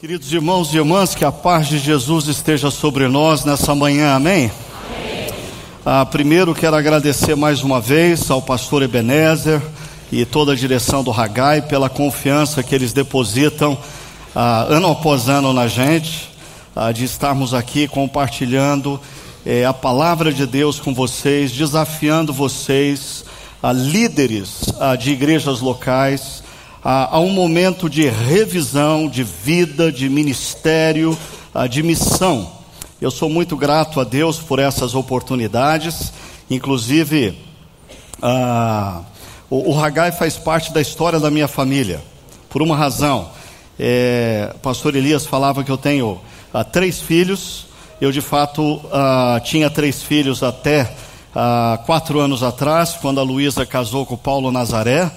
Queridos irmãos e irmãs, que a paz de Jesus esteja sobre nós nessa manhã, amém? amém. Ah, primeiro quero agradecer mais uma vez ao pastor Ebenezer e toda a direção do Ragai pela confiança que eles depositam ah, ano após ano na gente, ah, de estarmos aqui compartilhando eh, a palavra de Deus com vocês, desafiando vocês, a líderes ah, de igrejas locais, a, a um momento de revisão de vida, de ministério, de missão. Eu sou muito grato a Deus por essas oportunidades, inclusive o, o Hagai faz parte da história da minha família, por uma razão. É, pastor Elias falava que eu tenho ah, três filhos, eu de fato ah, tinha três filhos até ah, quatro anos atrás, quando a Luísa casou com o Paulo Nazaré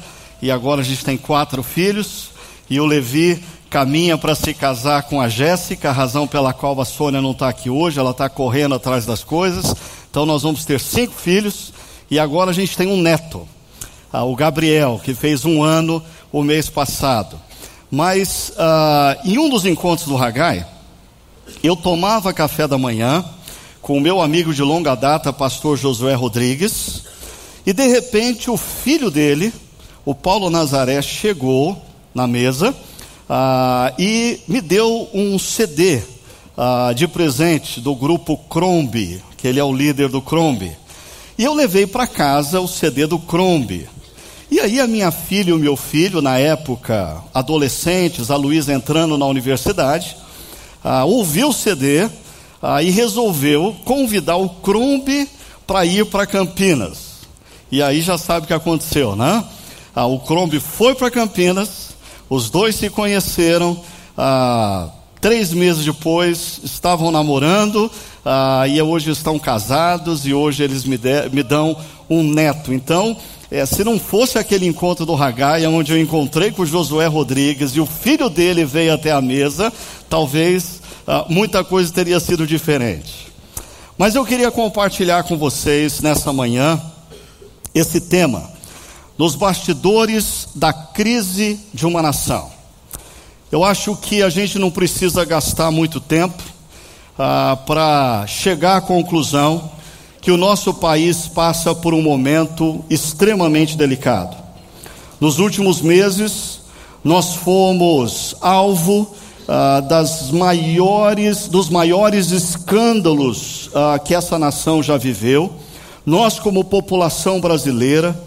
e agora a gente tem quatro filhos, e o Levi caminha para se casar com a Jéssica, a razão pela qual a Sônia não está aqui hoje, ela está correndo atrás das coisas. Então nós vamos ter cinco filhos, e agora a gente tem um neto, ah, o Gabriel, que fez um ano o mês passado. Mas ah, em um dos encontros do Ragai, eu tomava café da manhã com o meu amigo de longa data, pastor Josué Rodrigues, e de repente o filho dele, o Paulo Nazaré chegou na mesa ah, e me deu um CD ah, de presente do grupo Crombie, que ele é o líder do Crombie. E eu levei para casa o CD do Crombie. E aí a minha filha e o meu filho, na época, adolescentes, a Luísa entrando na universidade, ah, ouviu o CD ah, e resolveu convidar o Crombie para ir para Campinas. E aí já sabe o que aconteceu, né? Ah, o Crombie foi para Campinas, os dois se conheceram, ah, três meses depois estavam namorando, ah, e hoje estão casados, e hoje eles me, de, me dão um neto. Então, é, se não fosse aquele encontro do Haggai, onde eu encontrei com Josué Rodrigues e o filho dele veio até a mesa, talvez ah, muita coisa teria sido diferente. Mas eu queria compartilhar com vocês nessa manhã esse tema nos bastidores da crise de uma nação. Eu acho que a gente não precisa gastar muito tempo ah, para chegar à conclusão que o nosso país passa por um momento extremamente delicado. Nos últimos meses, nós fomos alvo ah, das maiores, dos maiores escândalos ah, que essa nação já viveu. Nós, como população brasileira,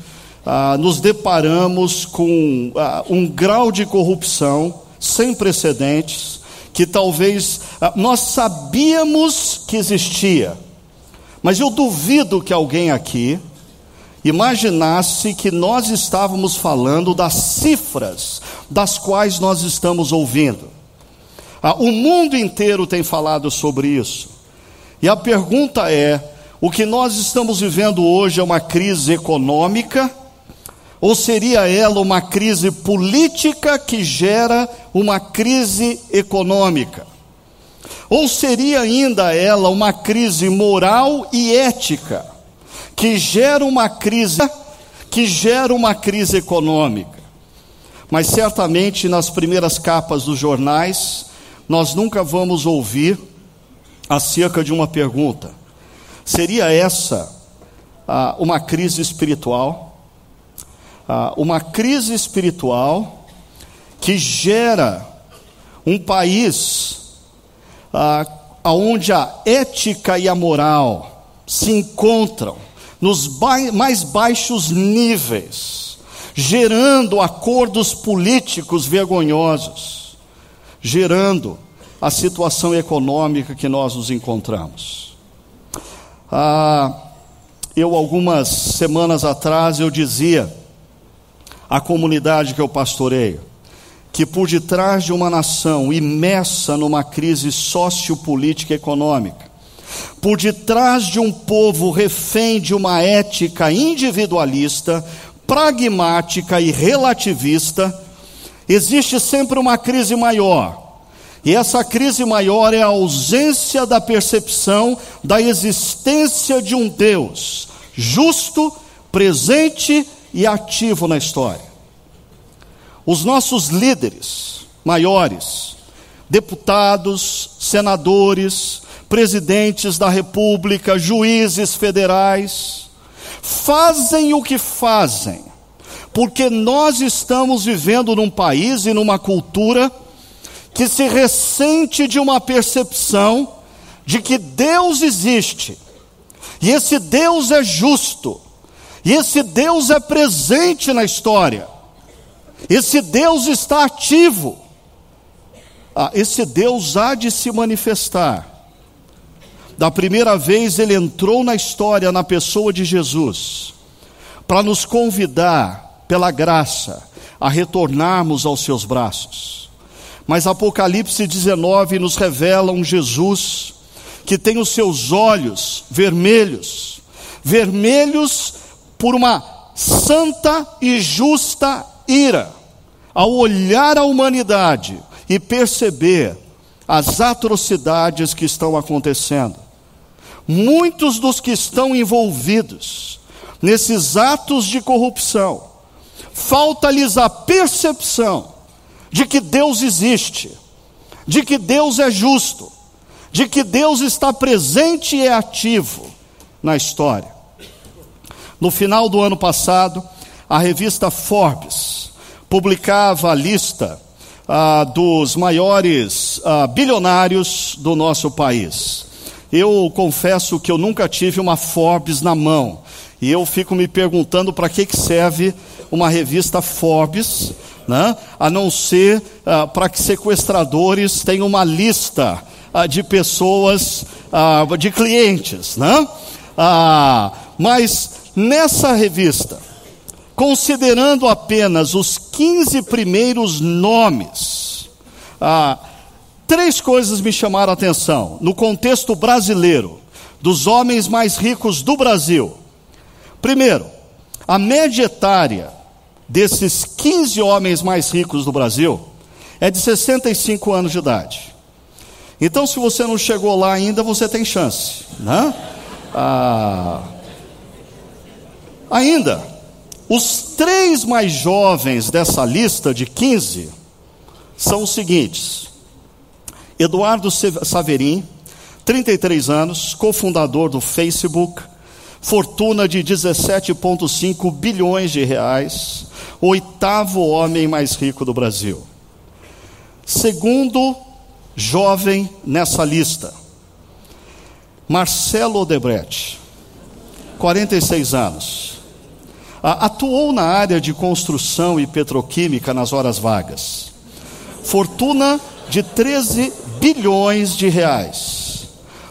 ah, nos deparamos com ah, um grau de corrupção sem precedentes, que talvez ah, nós sabíamos que existia, mas eu duvido que alguém aqui imaginasse que nós estávamos falando das cifras das quais nós estamos ouvindo. Ah, o mundo inteiro tem falado sobre isso. E a pergunta é: o que nós estamos vivendo hoje é uma crise econômica? Ou seria ela uma crise política que gera uma crise econômica? Ou seria ainda ela uma crise moral e ética que gera uma crise que gera uma crise econômica? Mas certamente nas primeiras capas dos jornais nós nunca vamos ouvir acerca de uma pergunta: seria essa ah, uma crise espiritual? Ah, uma crise espiritual que gera um país ah, onde a ética e a moral se encontram nos ba mais baixos níveis, gerando acordos políticos vergonhosos, gerando a situação econômica que nós nos encontramos. Ah, eu algumas semanas atrás eu dizia a comunidade que eu pastoreio, que por detrás de uma nação imersa numa crise sociopolítica e econômica, por detrás de um povo refém de uma ética individualista, pragmática e relativista, existe sempre uma crise maior. E essa crise maior é a ausência da percepção da existência de um Deus justo, presente e ativo na história. Os nossos líderes maiores deputados, senadores, presidentes da república, juízes federais, fazem o que fazem, porque nós estamos vivendo num país e numa cultura que se ressente de uma percepção de que Deus existe, e esse Deus é justo, e esse Deus é presente na história, esse Deus está ativo, ah, esse Deus há de se manifestar. Da primeira vez ele entrou na história na pessoa de Jesus, para nos convidar, pela graça, a retornarmos aos seus braços. Mas Apocalipse 19 nos revela um Jesus que tem os seus olhos vermelhos, vermelhos por uma santa e justa ira, ao olhar a humanidade e perceber as atrocidades que estão acontecendo. Muitos dos que estão envolvidos nesses atos de corrupção, falta-lhes a percepção de que Deus existe, de que Deus é justo, de que Deus está presente e é ativo na história. No final do ano passado, a revista Forbes publicava a lista ah, dos maiores ah, bilionários do nosso país. Eu confesso que eu nunca tive uma Forbes na mão. E eu fico me perguntando para que, que serve uma revista Forbes, né? a não ser ah, para que sequestradores tenham uma lista ah, de pessoas, ah, de clientes, né? Mas nessa revista, considerando apenas os 15 primeiros nomes, ah, três coisas me chamaram a atenção. No contexto brasileiro, dos homens mais ricos do Brasil. Primeiro, a média etária desses 15 homens mais ricos do Brasil é de 65 anos de idade. Então, se você não chegou lá ainda, você tem chance, né? Ah, ainda, os três mais jovens dessa lista de 15 são os seguintes: Eduardo Saverin, 33 anos, cofundador do Facebook, fortuna de 17,5 bilhões de reais, oitavo homem mais rico do Brasil. Segundo jovem nessa lista. Marcelo Odebrecht, 46 anos. Atuou na área de construção e petroquímica nas horas vagas. Fortuna de 13 bilhões de reais.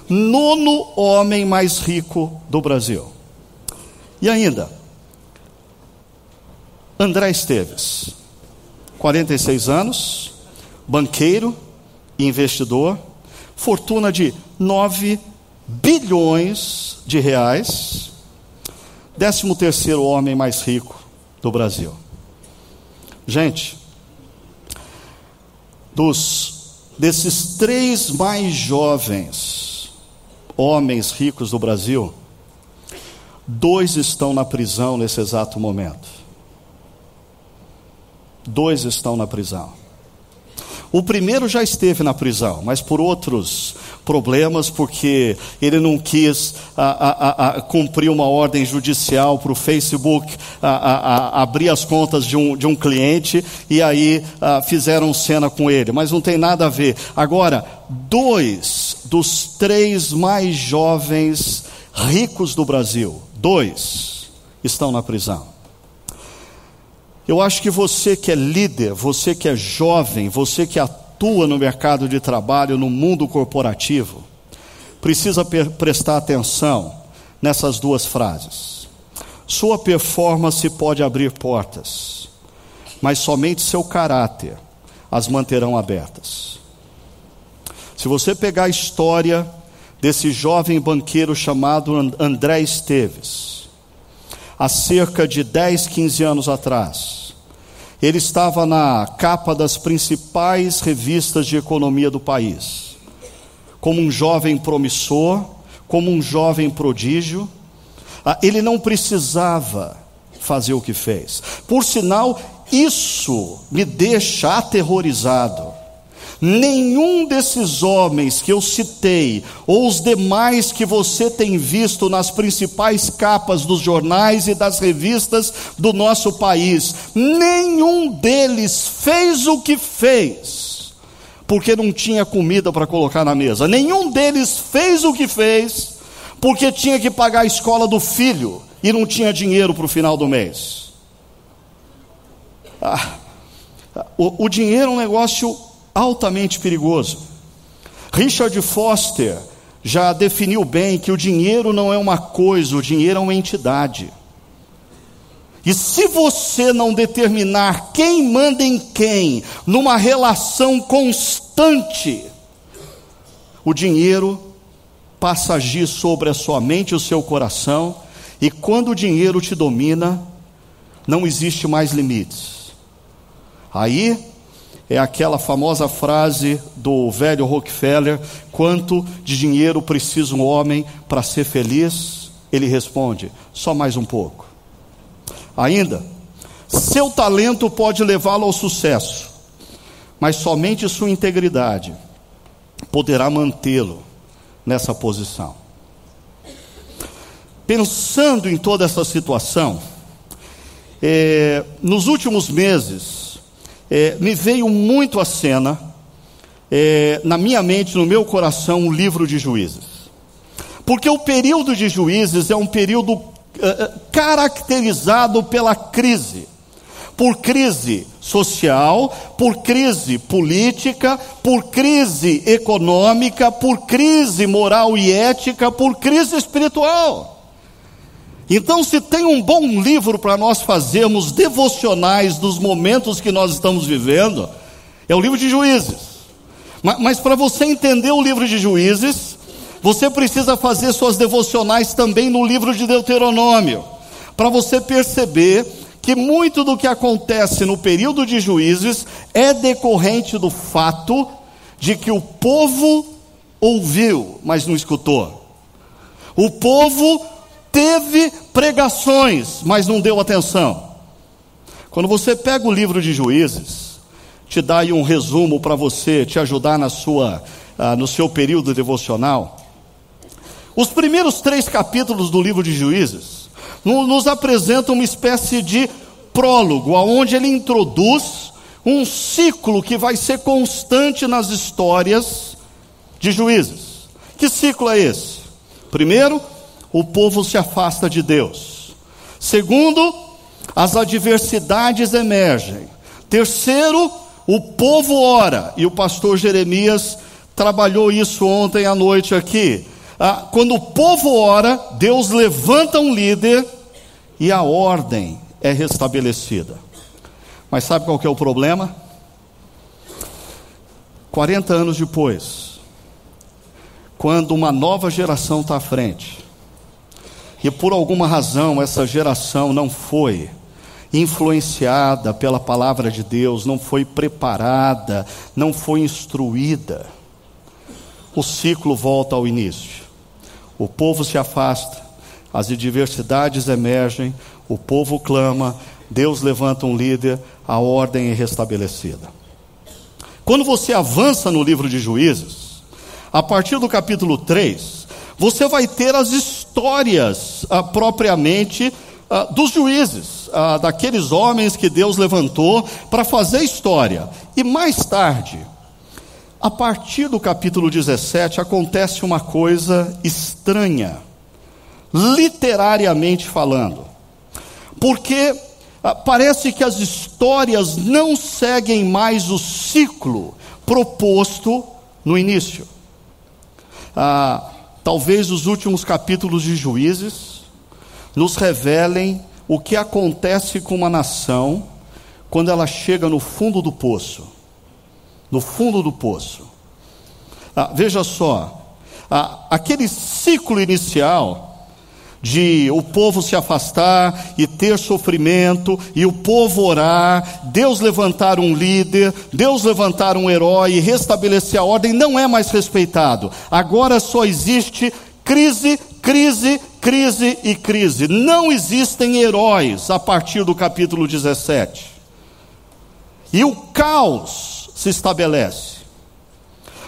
Nono homem mais rico do Brasil. E ainda, André Esteves, 46 anos, banqueiro, investidor, fortuna de 9 bilhões de reais, 13 terceiro homem mais rico do Brasil. Gente, dos desses três mais jovens homens ricos do Brasil, dois estão na prisão nesse exato momento. Dois estão na prisão. O primeiro já esteve na prisão, mas por outros problemas, porque ele não quis a, a, a, cumprir uma ordem judicial para o Facebook abrir as contas de um, de um cliente e aí fizeram cena com ele, mas não tem nada a ver. Agora, dois dos três mais jovens ricos do Brasil, dois, estão na prisão. Eu acho que você que é líder, você que é jovem, você que atua no mercado de trabalho, no mundo corporativo, precisa prestar atenção nessas duas frases. Sua performance pode abrir portas, mas somente seu caráter as manterão abertas. Se você pegar a história desse jovem banqueiro chamado André Esteves, há cerca de 10, 15 anos atrás. Ele estava na capa das principais revistas de economia do país, como um jovem promissor, como um jovem prodígio. Ah, ele não precisava fazer o que fez. Por sinal, isso me deixa aterrorizado. Nenhum desses homens que eu citei, ou os demais que você tem visto nas principais capas dos jornais e das revistas do nosso país, nenhum deles fez o que fez, porque não tinha comida para colocar na mesa, nenhum deles fez o que fez, porque tinha que pagar a escola do filho e não tinha dinheiro para o final do mês. Ah, o, o dinheiro é um negócio altamente perigoso. Richard Foster já definiu bem que o dinheiro não é uma coisa, o dinheiro é uma entidade. E se você não determinar quem manda em quem, numa relação constante, o dinheiro passa a agir sobre a sua mente e o seu coração, e quando o dinheiro te domina, não existe mais limites. Aí é aquela famosa frase do velho Rockefeller: quanto de dinheiro precisa um homem para ser feliz? Ele responde: só mais um pouco. Ainda, seu talento pode levá-lo ao sucesso, mas somente sua integridade poderá mantê-lo nessa posição. Pensando em toda essa situação, é, nos últimos meses, é, me veio muito a cena, é, na minha mente, no meu coração, o livro de juízes. Porque o período de juízes é um período é, é, caracterizado pela crise por crise social, por crise política, por crise econômica, por crise moral e ética, por crise espiritual. Então, se tem um bom livro para nós fazermos devocionais dos momentos que nós estamos vivendo, é o livro de Juízes. Mas, mas para você entender o livro de Juízes, você precisa fazer suas devocionais também no livro de Deuteronômio, para você perceber que muito do que acontece no período de Juízes é decorrente do fato de que o povo ouviu, mas não escutou. O povo teve pregações, mas não deu atenção. Quando você pega o livro de Juízes, te dá aí um resumo para você te ajudar na sua, uh, no seu período devocional. Os primeiros três capítulos do livro de Juízes nos apresentam uma espécie de prólogo, aonde ele introduz um ciclo que vai ser constante nas histórias de Juízes. Que ciclo é esse? Primeiro, o povo se afasta de Deus. Segundo, as adversidades emergem. Terceiro, o povo ora, e o pastor Jeremias trabalhou isso ontem à noite aqui. Ah, quando o povo ora, Deus levanta um líder e a ordem é restabelecida. Mas sabe qual é o problema? 40 anos depois, quando uma nova geração está à frente, e por alguma razão essa geração não foi influenciada pela palavra de Deus, não foi preparada, não foi instruída, o ciclo volta ao início. O povo se afasta, as adversidades emergem, o povo clama, Deus levanta um líder, a ordem é restabelecida. Quando você avança no livro de Juízes, a partir do capítulo 3, você vai ter as histórias ah, propriamente ah, dos juízes, ah, daqueles homens que Deus levantou para fazer história. E mais tarde, a partir do capítulo 17, acontece uma coisa estranha, literariamente falando, porque ah, parece que as histórias não seguem mais o ciclo proposto no início. Ah, Talvez os últimos capítulos de Juízes nos revelem o que acontece com uma nação quando ela chega no fundo do poço. No fundo do poço. Ah, veja só, ah, aquele ciclo inicial de o povo se afastar e ter sofrimento, e o povo orar, Deus levantar um líder, Deus levantar um herói e restabelecer a ordem, não é mais respeitado. Agora só existe crise, crise, crise e crise. Não existem heróis a partir do capítulo 17. E o caos se estabelece.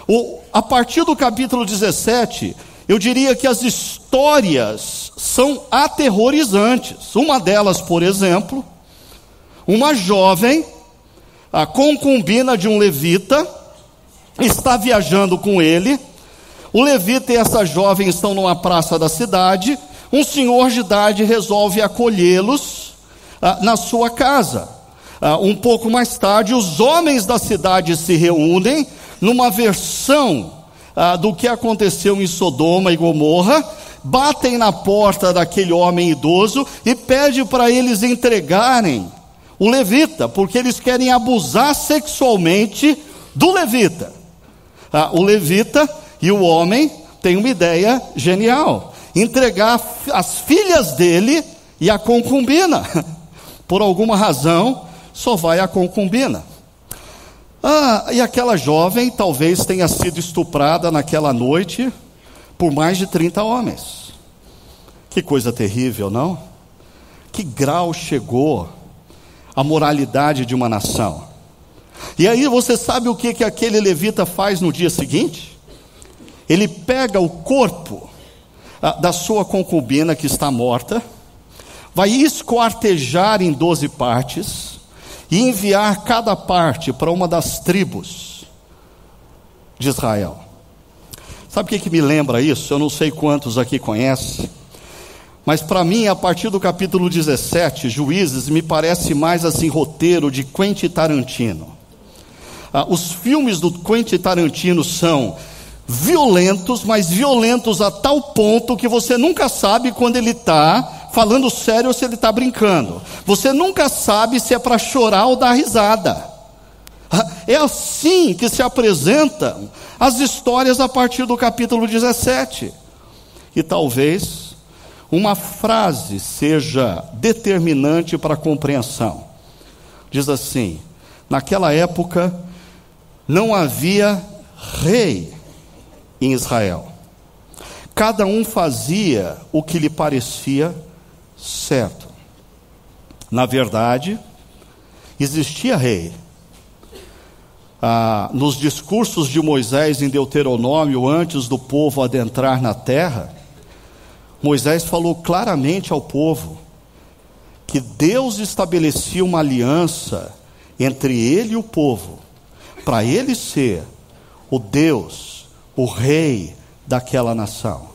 O, a partir do capítulo 17, eu diria que as histórias são aterrorizantes. Uma delas, por exemplo, uma jovem, a concubina de um levita, está viajando com ele. O levita e essa jovem estão numa praça da cidade. Um senhor de idade resolve acolhê-los ah, na sua casa. Ah, um pouco mais tarde, os homens da cidade se reúnem numa versão ah, do que aconteceu em Sodoma e Gomorra, batem na porta daquele homem idoso e pede para eles entregarem o levita, porque eles querem abusar sexualmente do levita. Ah, o levita e o homem têm uma ideia genial: entregar as filhas dele e a concubina. Por alguma razão, só vai a concubina. Ah, e aquela jovem talvez tenha sido estuprada naquela noite por mais de 30 homens. Que coisa terrível, não? Que grau chegou a moralidade de uma nação? E aí você sabe o que, que aquele levita faz no dia seguinte? Ele pega o corpo ah, da sua concubina que está morta, vai esquartejar em doze partes, e enviar cada parte para uma das tribos de Israel. Sabe o que, que me lembra isso? Eu não sei quantos aqui conhecem, mas para mim, a partir do capítulo 17, Juízes, me parece mais assim roteiro de Quentin Tarantino. Ah, os filmes do Quentin Tarantino são violentos, mas violentos a tal ponto que você nunca sabe quando ele está falando sério ou se ele está brincando. Você nunca sabe se é para chorar ou dar risada. É assim que se apresentam as histórias a partir do capítulo 17. E talvez uma frase seja determinante para a compreensão. Diz assim: naquela época não havia rei em Israel. Cada um fazia o que lhe parecia certo. Na verdade, existia rei. Ah, nos discursos de Moisés em Deuteronômio, antes do povo adentrar na terra, Moisés falou claramente ao povo que Deus estabelecia uma aliança entre ele e o povo, para ele ser o Deus, o rei daquela nação,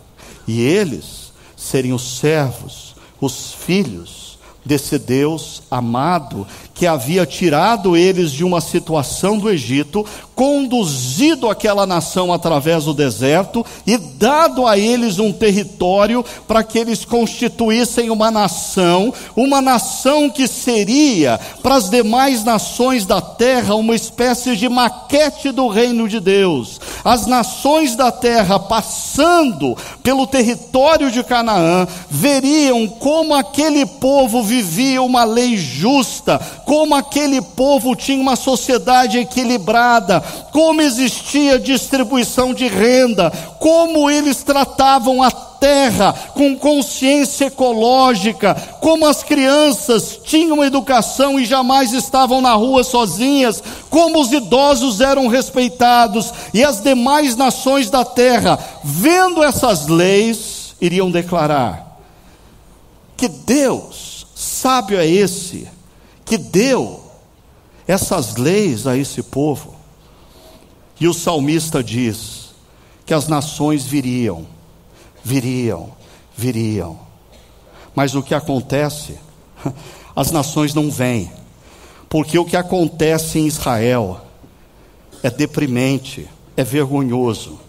e eles seriam servos os filhos desse Deus amado que havia tirado eles de uma situação do Egito, conduzido aquela nação através do deserto e dado a eles um território para que eles constituíssem uma nação, uma nação que seria para as demais nações da terra uma espécie de maquete do reino de Deus. As nações da terra passando pelo território de Canaã veriam como aquele povo vivia uma lei justa, como aquele povo tinha uma sociedade equilibrada, como existia distribuição de renda, como eles tratavam a terra com consciência ecológica, como as crianças tinham educação e jamais estavam na rua sozinhas, como os idosos eram respeitados e as demais nações da terra, vendo essas leis, iriam declarar que Deus, sábio é esse, que deu essas leis a esse povo. E o salmista diz que as nações viriam, viriam, viriam. Mas o que acontece? As nações não vêm, porque o que acontece em Israel é deprimente, é vergonhoso.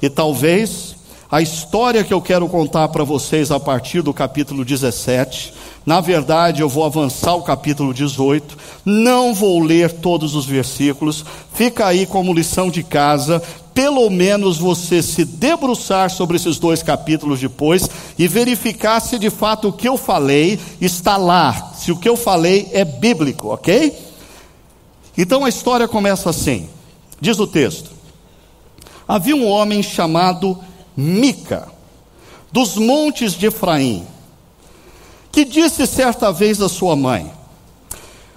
E talvez a história que eu quero contar para vocês a partir do capítulo 17 na verdade, eu vou avançar o capítulo 18, não vou ler todos os versículos, fica aí como lição de casa, pelo menos você se debruçar sobre esses dois capítulos depois e verificar se de fato o que eu falei está lá, se o que eu falei é bíblico, ok? Então a história começa assim: diz o texto: havia um homem chamado Mica, dos montes de Efraim que disse certa vez à sua mãe: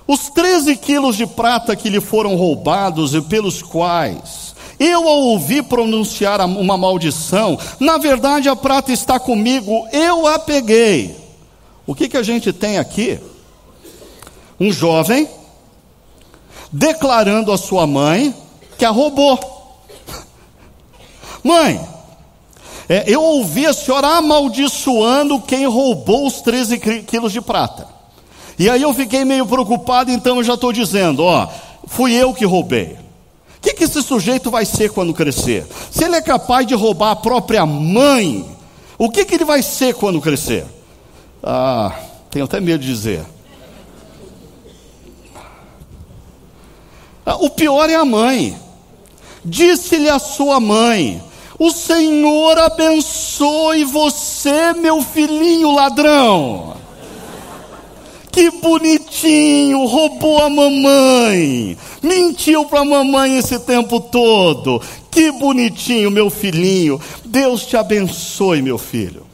Os 13 quilos de prata que lhe foram roubados e pelos quais Eu a ouvi pronunciar uma maldição. Na verdade, a prata está comigo. Eu a peguei. O que, que a gente tem aqui? Um jovem declarando a sua mãe que a roubou. Mãe, é, eu ouvi a senhora amaldiçoando quem roubou os 13 quilos de prata. E aí eu fiquei meio preocupado, então eu já estou dizendo: ó, fui eu que roubei que, que esse sujeito vai ser quando crescer? Se ele é capaz de roubar a própria mãe, o que, que ele vai ser quando crescer? Ah, tenho até medo de dizer. Ah, o pior é a mãe. Disse-lhe a sua mãe: O Senhor abençoe você, meu filhinho ladrão. Que bonitinho, roubou a mamãe, mentiu para a mamãe esse tempo todo. Que bonitinho, meu filhinho. Deus te abençoe, meu filho.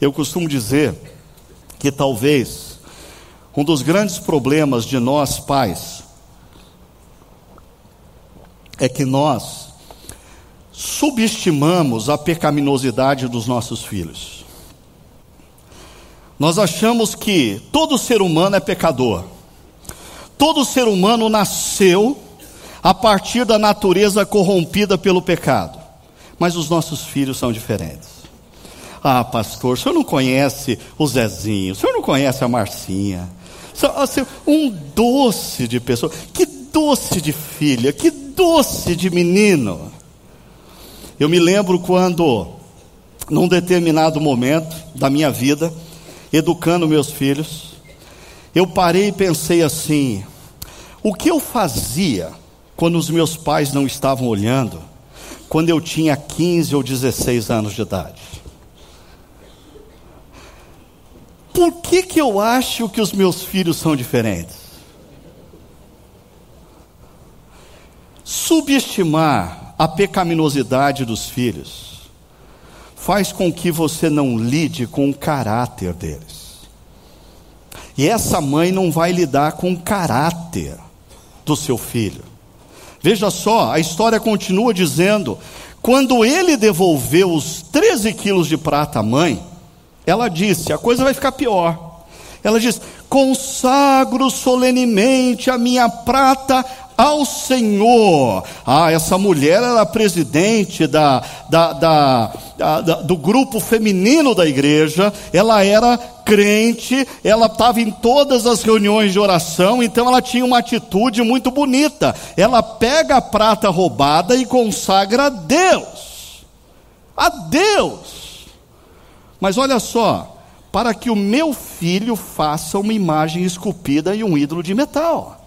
Eu costumo dizer que talvez um dos grandes problemas de nós pais é que nós subestimamos a pecaminosidade dos nossos filhos. Nós achamos que todo ser humano é pecador. Todo ser humano nasceu a partir da natureza corrompida pelo pecado. Mas os nossos filhos são diferentes. Ah, pastor, o senhor não conhece o Zezinho, o senhor não conhece a Marcinha. Assim, um doce de pessoa. Que doce de filha, que doce de menino. Eu me lembro quando, num determinado momento da minha vida, educando meus filhos, eu parei e pensei assim: o que eu fazia quando os meus pais não estavam olhando, quando eu tinha 15 ou 16 anos de idade? Por que, que eu acho que os meus filhos são diferentes? Subestimar a pecaminosidade dos filhos faz com que você não lide com o caráter deles. E essa mãe não vai lidar com o caráter do seu filho. Veja só, a história continua dizendo: quando ele devolveu os 13 quilos de prata à mãe, ela disse: a coisa vai ficar pior. Ela diz: consagro solenemente a minha prata ao Senhor. Ah, essa mulher era presidente da, da, da, da, do grupo feminino da igreja, ela era crente, ela estava em todas as reuniões de oração, então ela tinha uma atitude muito bonita. Ela pega a prata roubada e consagra a Deus. A Deus. Mas olha só, para que o meu filho faça uma imagem esculpida e um ídolo de metal.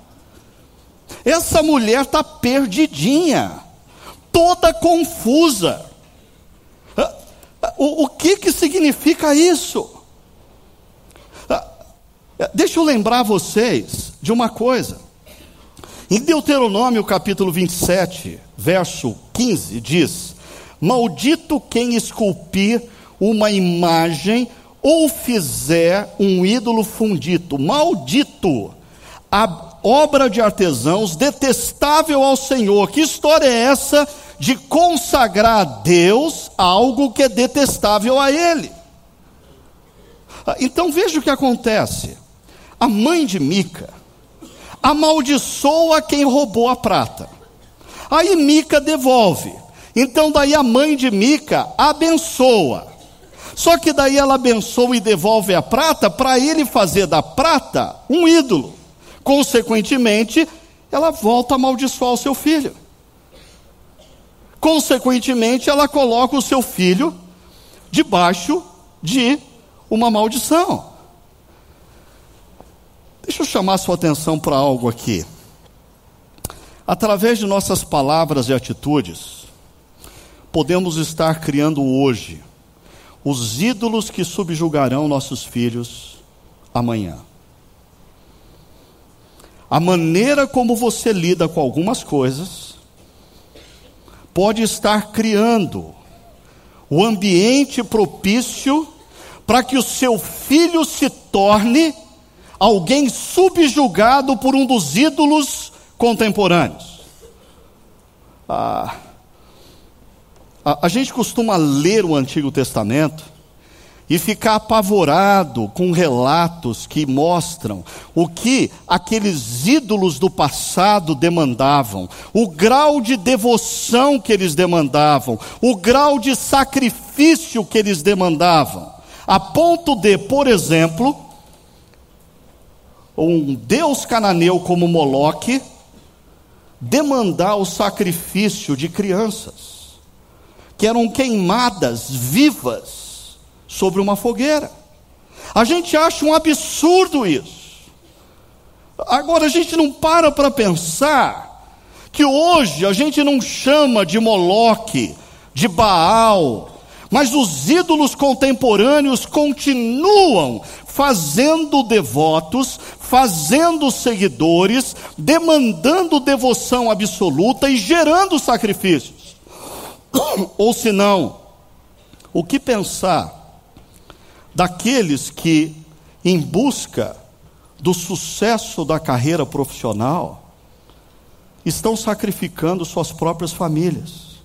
Essa mulher está perdidinha, toda confusa. Ah, ah, o, o que, que significa isso? Ah, deixa eu lembrar vocês de uma coisa. Em Deuteronômio capítulo 27, verso 15, diz: Maldito quem esculpir uma imagem ou fizer um ídolo fundido. Maldito. A, obra de artesãos, detestável ao Senhor. Que história é essa de consagrar a Deus algo que é detestável a Ele? Ah, então veja o que acontece. A mãe de Mica amaldiçoa quem roubou a prata. Aí Mica devolve. Então daí a mãe de Mica abençoa. Só que daí ela abençoa e devolve a prata para ele fazer da prata um ídolo. Consequentemente, ela volta a amaldiçoar o seu filho. Consequentemente, ela coloca o seu filho debaixo de uma maldição. Deixa eu chamar sua atenção para algo aqui. Através de nossas palavras e atitudes, podemos estar criando hoje os ídolos que subjugarão nossos filhos amanhã a maneira como você lida com algumas coisas pode estar criando o ambiente propício para que o seu filho se torne alguém subjugado por um dos ídolos contemporâneos. Ah, A, a gente costuma ler o Antigo Testamento e ficar apavorado com relatos que mostram o que aqueles ídolos do passado demandavam, o grau de devoção que eles demandavam, o grau de sacrifício que eles demandavam, a ponto de, por exemplo, um deus cananeu como Moloque demandar o sacrifício de crianças, que eram queimadas vivas sobre uma fogueira. A gente acha um absurdo isso. Agora a gente não para para pensar que hoje a gente não chama de Moloque, de Baal, mas os ídolos contemporâneos continuam fazendo devotos, fazendo seguidores, demandando devoção absoluta e gerando sacrifícios. Ou se não, o que pensar daqueles que, em busca do sucesso da carreira profissional, estão sacrificando suas próprias famílias,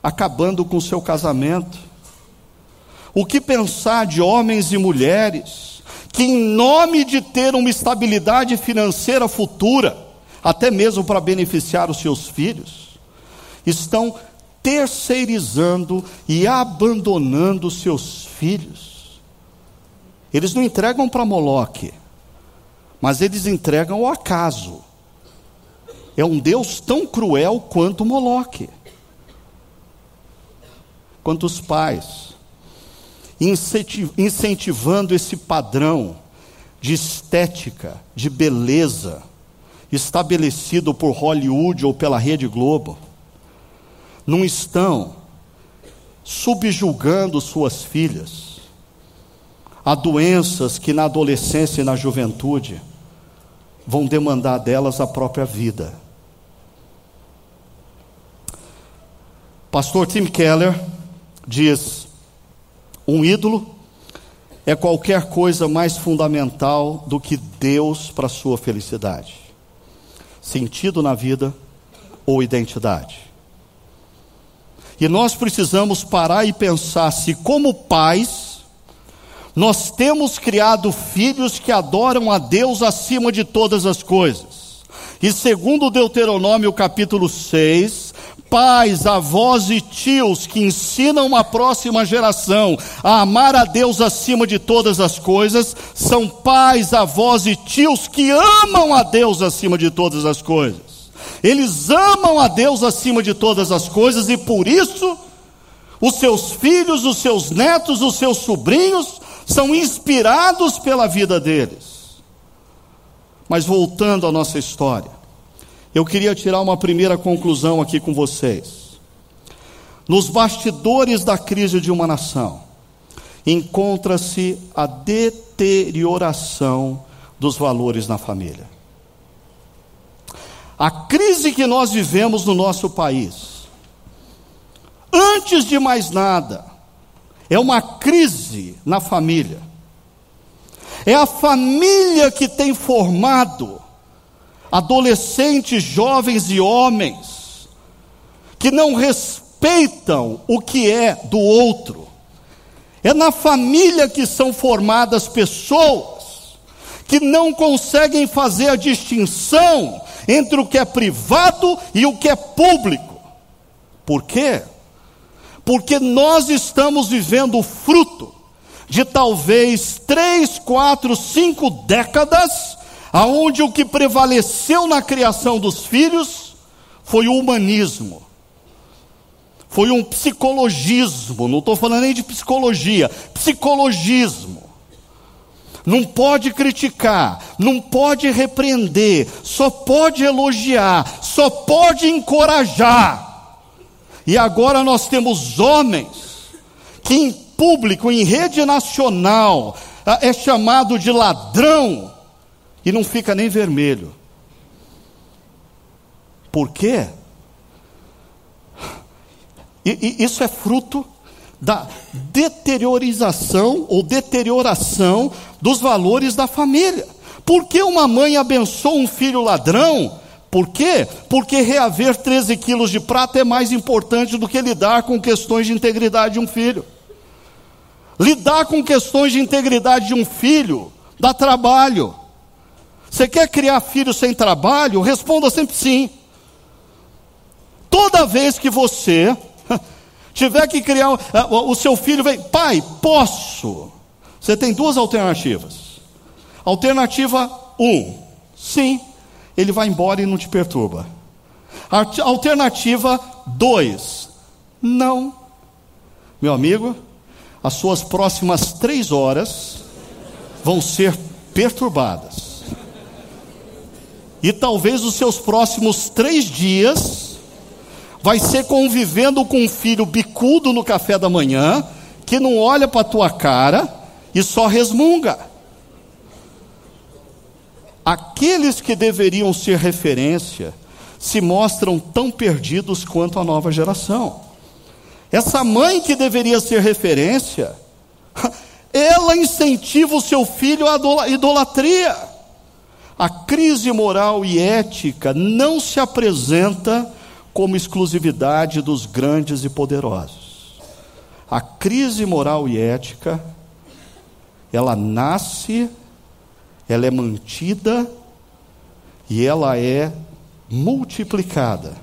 acabando com seu casamento. O que pensar de homens e mulheres que, em nome de ter uma estabilidade financeira futura, até mesmo para beneficiar os seus filhos, estão terceirizando e abandonando seus filhos. Eles não entregam para Moloque, mas eles entregam ao acaso. É um Deus tão cruel quanto Moloque. Quantos pais incentivando esse padrão de estética, de beleza, estabelecido por Hollywood ou pela Rede Globo não estão subjulgando suas filhas a doenças que na adolescência e na juventude vão demandar delas a própria vida. Pastor Tim Keller diz: um ídolo é qualquer coisa mais fundamental do que Deus para sua felicidade, sentido na vida ou identidade. E nós precisamos parar e pensar se, como pais, nós temos criado filhos que adoram a Deus acima de todas as coisas. E segundo Deuteronômio capítulo 6, pais, avós e tios que ensinam a próxima geração a amar a Deus acima de todas as coisas, são pais, avós e tios que amam a Deus acima de todas as coisas. Eles amam a Deus acima de todas as coisas e por isso os seus filhos, os seus netos, os seus sobrinhos são inspirados pela vida deles. Mas voltando à nossa história, eu queria tirar uma primeira conclusão aqui com vocês. Nos bastidores da crise de uma nação, encontra-se a deterioração dos valores na família. A crise que nós vivemos no nosso país, antes de mais nada, é uma crise na família. É a família que tem formado adolescentes, jovens e homens que não respeitam o que é do outro. É na família que são formadas pessoas que não conseguem fazer a distinção entre o que é privado e o que é público. Por quê? Porque nós estamos vivendo o fruto de talvez três, quatro, cinco décadas, aonde o que prevaleceu na criação dos filhos foi o humanismo, foi um psicologismo, não estou falando nem de psicologia, psicologismo não pode criticar, não pode repreender, só pode elogiar, só pode encorajar. E agora nós temos homens que em público, em rede nacional, é chamado de ladrão e não fica nem vermelho. Por quê? E, e isso é fruto da deteriorização ou deterioração dos valores da família. Por que uma mãe abençoa um filho ladrão Por quê? Porque reaver 13 quilos de prata é mais importante do que lidar com questões de integridade de um filho. Lidar com questões de integridade de um filho dá trabalho. Você quer criar filho sem trabalho? Responda sempre sim. Toda vez que você tiver que criar, o seu filho vem, pai, posso. Você tem duas alternativas. Alternativa 1, um, sim, ele vai embora e não te perturba. Alternativa 2, não. Meu amigo, as suas próximas três horas vão ser perturbadas. E talvez os seus próximos três dias vai ser convivendo com um filho bicudo no café da manhã, que não olha para a tua cara e só resmunga. Aqueles que deveriam ser referência se mostram tão perdidos quanto a nova geração. Essa mãe que deveria ser referência, ela incentiva o seu filho à idolatria. A crise moral e ética não se apresenta como exclusividade dos grandes e poderosos. A crise moral e ética, ela nasce, ela é mantida e ela é multiplicada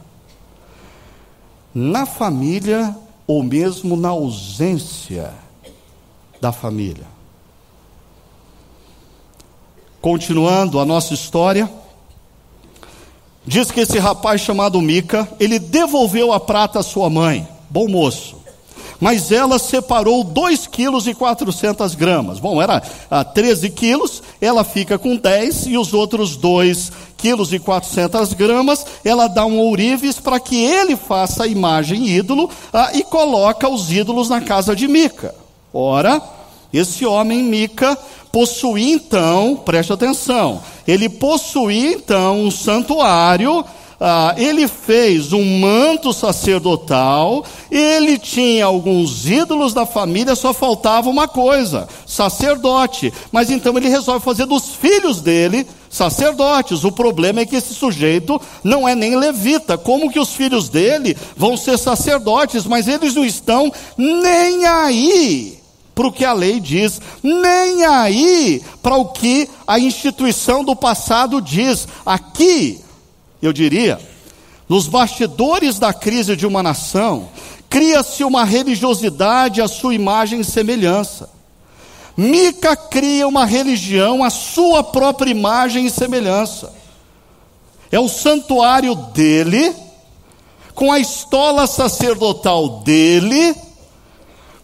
na família ou mesmo na ausência da família. Continuando a nossa história, Diz que esse rapaz chamado Mica, ele devolveu a prata à sua mãe, bom moço. Mas ela separou 2 quilos e 400 gramas. Bom, era a 13 quilos, ela fica com 10 e os outros 2 quilos e 400 gramas, ela dá um ourives para que ele faça a imagem ídolo ah, e coloca os ídolos na casa de Mica. Ora, esse homem Mica possuía então, preste atenção, ele possuía então um santuário, ah, ele fez um manto sacerdotal, ele tinha alguns ídolos da família, só faltava uma coisa: sacerdote. Mas então ele resolve fazer dos filhos dele sacerdotes. O problema é que esse sujeito não é nem levita. Como que os filhos dele vão ser sacerdotes? Mas eles não estão nem aí para o que a lei diz, nem aí para o que a instituição do passado diz. Aqui, eu diria, nos bastidores da crise de uma nação, cria-se uma religiosidade à sua imagem e semelhança. Mica cria uma religião à sua própria imagem e semelhança. É o santuário dele, com a estola sacerdotal dele,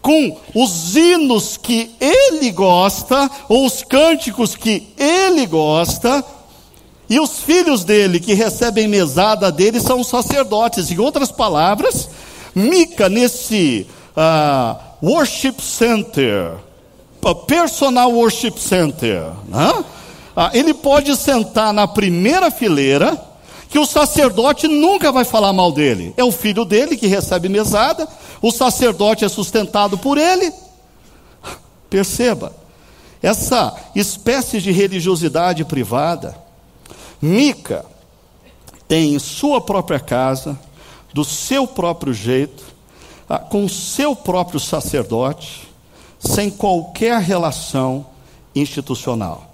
com os hinos que ele gosta, ou os cânticos que ele gosta, e os filhos dele que recebem mesada dele são os sacerdotes. Em outras palavras, Mica, nesse uh, worship center, personal worship center, né? uh, ele pode sentar na primeira fileira que o sacerdote nunca vai falar mal dele. É o filho dele que recebe mesada, o sacerdote é sustentado por ele. Perceba, essa espécie de religiosidade privada, Mica tem sua própria casa, do seu próprio jeito, ah, com seu próprio sacerdote, sem qualquer relação institucional.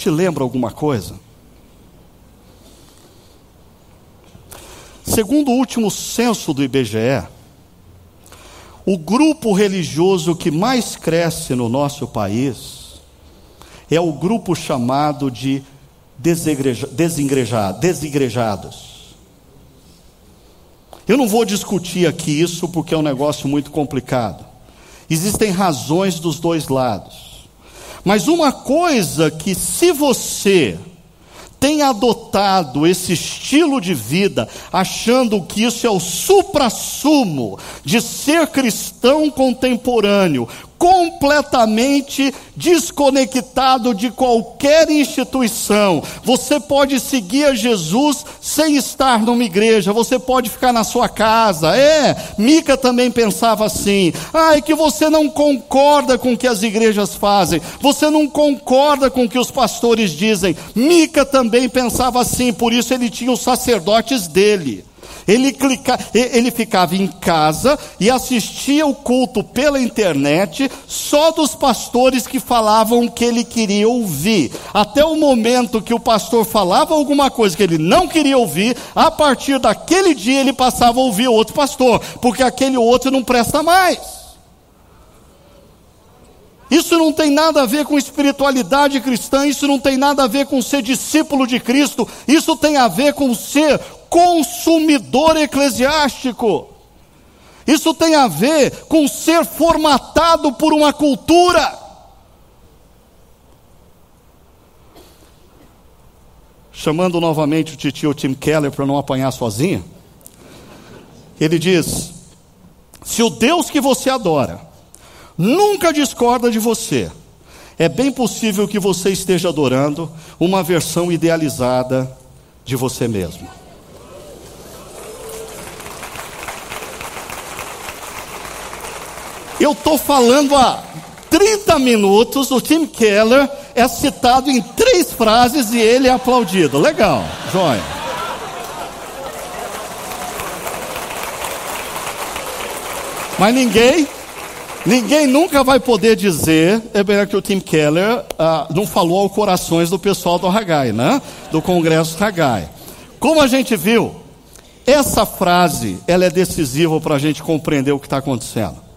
Te lembra alguma coisa? Segundo o último censo do IBGE, o grupo religioso que mais cresce no nosso país é o grupo chamado de desigrejados. Eu não vou discutir aqui isso porque é um negócio muito complicado. Existem razões dos dois lados. Mas uma coisa que, se você tem adotado esse estilo de vida, achando que isso é o supra-sumo de ser cristão contemporâneo, completamente desconectado de qualquer instituição. Você pode seguir a Jesus sem estar numa igreja, você pode ficar na sua casa. É, Mica também pensava assim. Ah, é que você não concorda com o que as igrejas fazem, você não concorda com o que os pastores dizem. Mica também pensava assim, por isso ele tinha os sacerdotes dele. Ele, clica, ele ficava em casa e assistia o culto pela internet, só dos pastores que falavam o que ele queria ouvir. Até o momento que o pastor falava alguma coisa que ele não queria ouvir, a partir daquele dia ele passava a ouvir outro pastor, porque aquele outro não presta mais. Isso não tem nada a ver com espiritualidade cristã, isso não tem nada a ver com ser discípulo de Cristo, isso tem a ver com ser consumidor eclesiástico. Isso tem a ver com ser formatado por uma cultura. Chamando novamente o titio Tim Keller para não apanhar sozinho, ele diz: se o Deus que você adora nunca discorda de você. É bem possível que você esteja adorando uma versão idealizada de você mesmo. Eu estou falando há 30 minutos, o Tim Keller é citado em três frases e ele é aplaudido. Legal, joia. Mas ninguém Ninguém nunca vai poder dizer, é bem que o Tim Keller ah, não falou ao corações do pessoal do Haggai, né? Do Congresso Haggai. Como a gente viu, essa frase ela é decisiva para a gente compreender o que está acontecendo.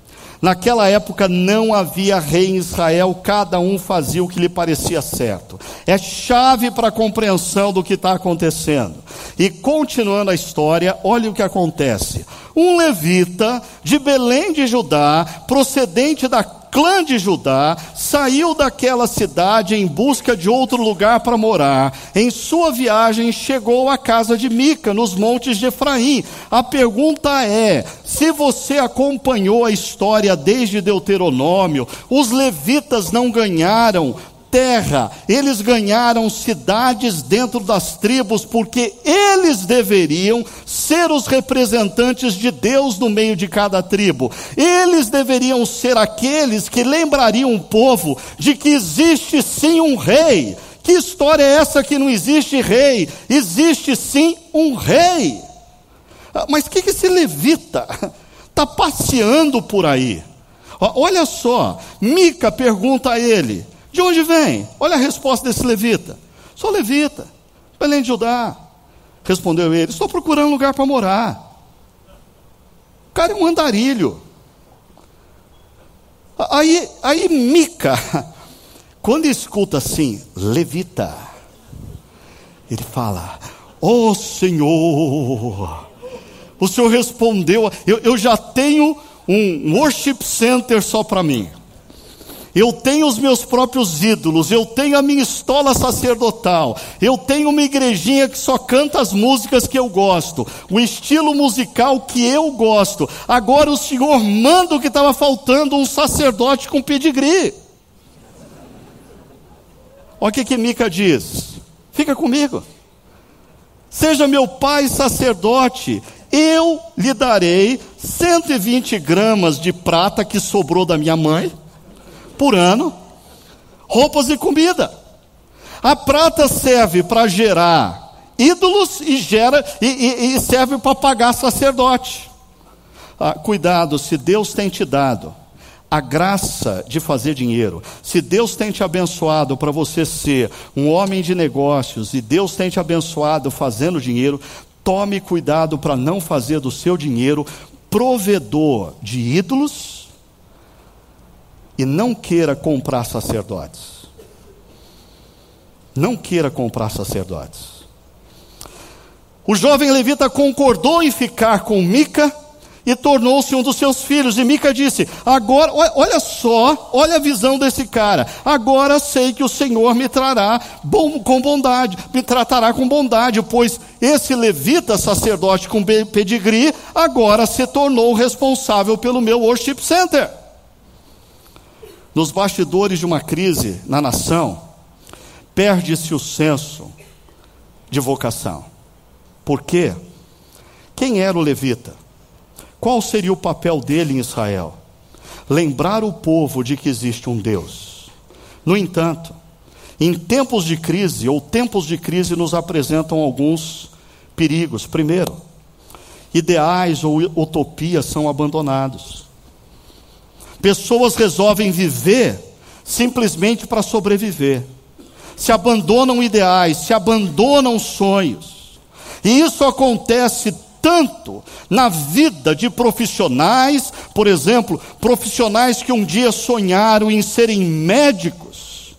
Naquela época não havia rei em Israel, cada um fazia o que lhe parecia certo. É chave para a compreensão do que está acontecendo. E continuando a história, olha o que acontece um levita de Belém de Judá, procedente da clã de Judá, saiu daquela cidade em busca de outro lugar para morar. Em sua viagem chegou à casa de Mica, nos montes de Efraim. A pergunta é: se você acompanhou a história desde Deuteronômio, os levitas não ganharam terra, eles ganharam cidades dentro das tribos, porque eles deveriam ser os representantes de Deus no meio de cada tribo. Eles deveriam ser aqueles que lembrariam o povo de que existe sim um rei. Que história é essa que não existe rei? Existe sim um rei. Ah, mas o que, que esse levita está passeando por aí? Olha só, Mica pergunta a ele: de onde vem? Olha a resposta desse levita. Sou levita, Belém de Judá. Respondeu ele: Estou procurando lugar para morar. O cara é um andarilho. Aí, aí Mica, quando escuta assim, levita, ele fala: Ó oh, Senhor, o Senhor respondeu, eu, eu já tenho um worship center só para mim. Eu tenho os meus próprios ídolos, eu tenho a minha estola sacerdotal, eu tenho uma igrejinha que só canta as músicas que eu gosto, o estilo musical que eu gosto. Agora o Senhor manda o que estava faltando um sacerdote com pedigree. Olha o que, que Mica diz: fica comigo, seja meu pai sacerdote, eu lhe darei 120 gramas de prata que sobrou da minha mãe por ano, roupas e comida. A prata serve para gerar ídolos e, gera, e, e, e serve para pagar sacerdote. Ah, cuidado, se Deus tem te dado a graça de fazer dinheiro, se Deus tem te abençoado para você ser um homem de negócios e Deus tem te abençoado fazendo dinheiro, tome cuidado para não fazer do seu dinheiro provedor de ídolos e não queira comprar sacerdotes. Não queira comprar sacerdotes. O jovem levita concordou em ficar com Mica e tornou-se um dos seus filhos. E Mica disse: Agora, olha só, olha a visão desse cara. Agora sei que o Senhor me trará bom, com bondade, me tratará com bondade, pois esse levita sacerdote com pedigree agora se tornou responsável pelo meu worship center. Nos bastidores de uma crise na nação, perde-se o senso de vocação. Por quê? Quem era o levita? Qual seria o papel dele em Israel? Lembrar o povo de que existe um Deus. No entanto, em tempos de crise, ou tempos de crise, nos apresentam alguns perigos. Primeiro, ideais ou utopias são abandonados. Pessoas resolvem viver simplesmente para sobreviver. Se abandonam ideais, se abandonam sonhos. E isso acontece tanto na vida de profissionais, por exemplo, profissionais que um dia sonharam em serem médicos,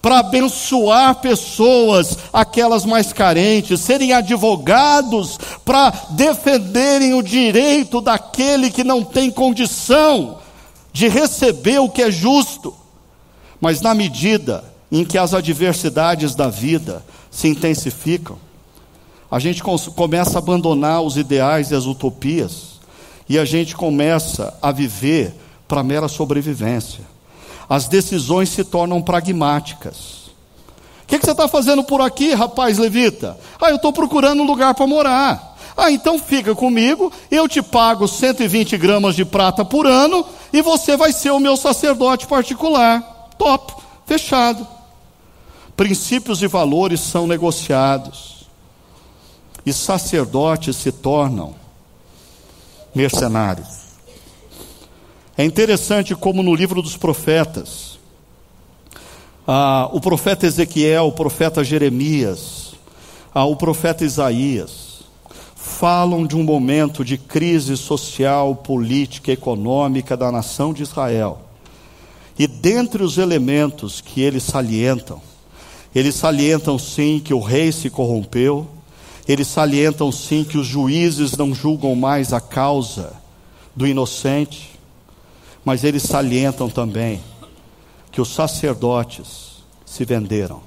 para abençoar pessoas, aquelas mais carentes, serem advogados para defenderem o direito daquele que não tem condição de receber o que é justo. Mas na medida em que as adversidades da vida se intensificam, a gente começa a abandonar os ideais e as utopias, e a gente começa a viver para mera sobrevivência as decisões se tornam pragmáticas. O que, que, você está fazendo por aqui, rapaz levita? Ah, eu estou procurando um lugar para morar. Ah, então fica comigo, eu te pago 120 gramas de prata por ano e você vai ser o meu sacerdote particular. Top, fechado. Princípios e valores são negociados. E sacerdotes se tornam mercenários. É interessante como no livro dos profetas, ah, o profeta Ezequiel, o profeta Jeremias, ah, o profeta Isaías, falam de um momento de crise social, política, econômica da nação de Israel. E dentre os elementos que eles salientam, eles salientam sim que o rei se corrompeu, eles salientam sim que os juízes não julgam mais a causa do inocente, mas eles salientam também que os sacerdotes se venderam.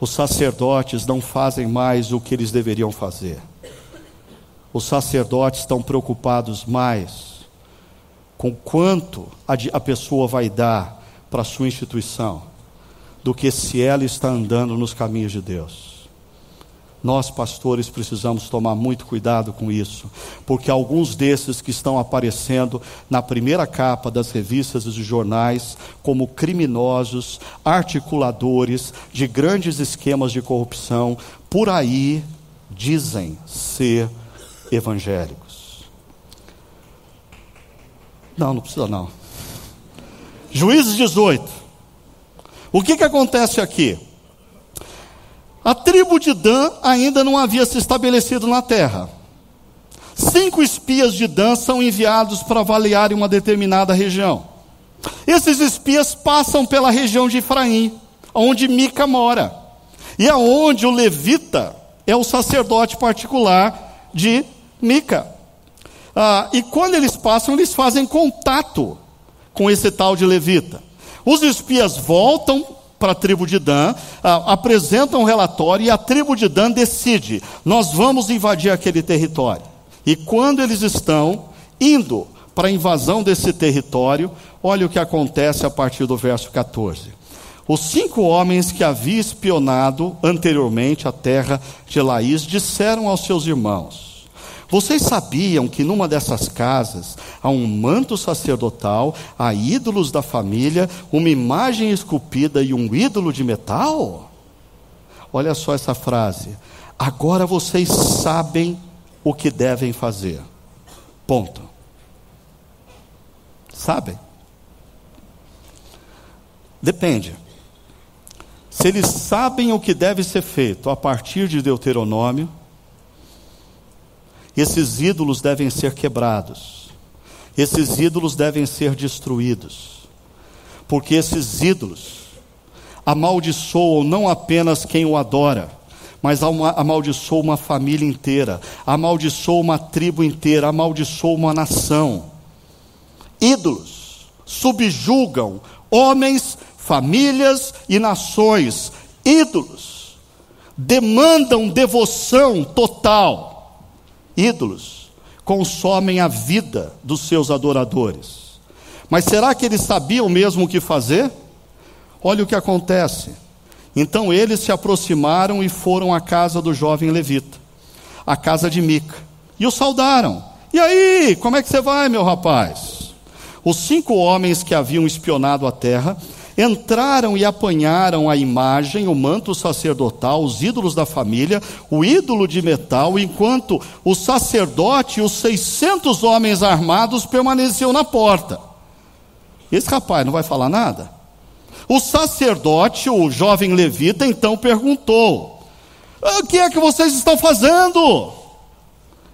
Os sacerdotes não fazem mais o que eles deveriam fazer. Os sacerdotes estão preocupados mais com quanto a, pessoa vai dar para a sua instituição do que se ela está andando nos caminhos de Deus. Nós, pastores, precisamos tomar muito cuidado com isso, porque alguns desses que estão aparecendo na primeira capa das revistas e dos jornais como criminosos, articuladores de grandes esquemas de corrupção, por aí dizem ser evangélicos. Não, não precisa não. Juízes 18. O que, que acontece aqui? A tribo de Dan ainda não havia se estabelecido na terra. Cinco espias de Dan são enviados para avaliar uma determinada região. Esses espias passam pela região de Efraim, onde Mica mora, e aonde o levita é o sacerdote particular de Mica. Ah, e quando eles passam, eles fazem contato com esse tal de levita. Os espias voltam para a tribo de Dan, apresentam um relatório e a tribo de Dan decide: nós vamos invadir aquele território. E quando eles estão indo para a invasão desse território, olha o que acontece a partir do verso 14. Os cinco homens que haviam espionado anteriormente a terra de Laís disseram aos seus irmãos: vocês sabiam que numa dessas casas há um manto sacerdotal, há ídolos da família, uma imagem esculpida e um ídolo de metal? Olha só essa frase. Agora vocês sabem o que devem fazer. Ponto. Sabem? Depende. Se eles sabem o que deve ser feito a partir de Deuteronômio, esses ídolos devem ser quebrados. Esses ídolos devem ser destruídos. Porque esses ídolos amaldiçoam não apenas quem o adora, mas amaldiçoam uma família inteira, amaldiçoam uma tribo inteira, amaldiçoam uma nação. Ídolos subjugam homens, famílias e nações. Ídolos demandam devoção total ídolos consomem a vida dos seus adoradores. Mas será que eles sabiam mesmo o que fazer? Olha o que acontece. Então eles se aproximaram e foram à casa do jovem levita, à casa de Mica, e o saudaram. E aí, como é que você vai, meu rapaz? Os cinco homens que haviam espionado a terra entraram e apanharam a imagem, o manto sacerdotal, os ídolos da família, o ídolo de metal, enquanto o sacerdote e os 600 homens armados permaneciam na porta. Esse rapaz não vai falar nada? O sacerdote, o jovem levita, então perguntou: O que é que vocês estão fazendo?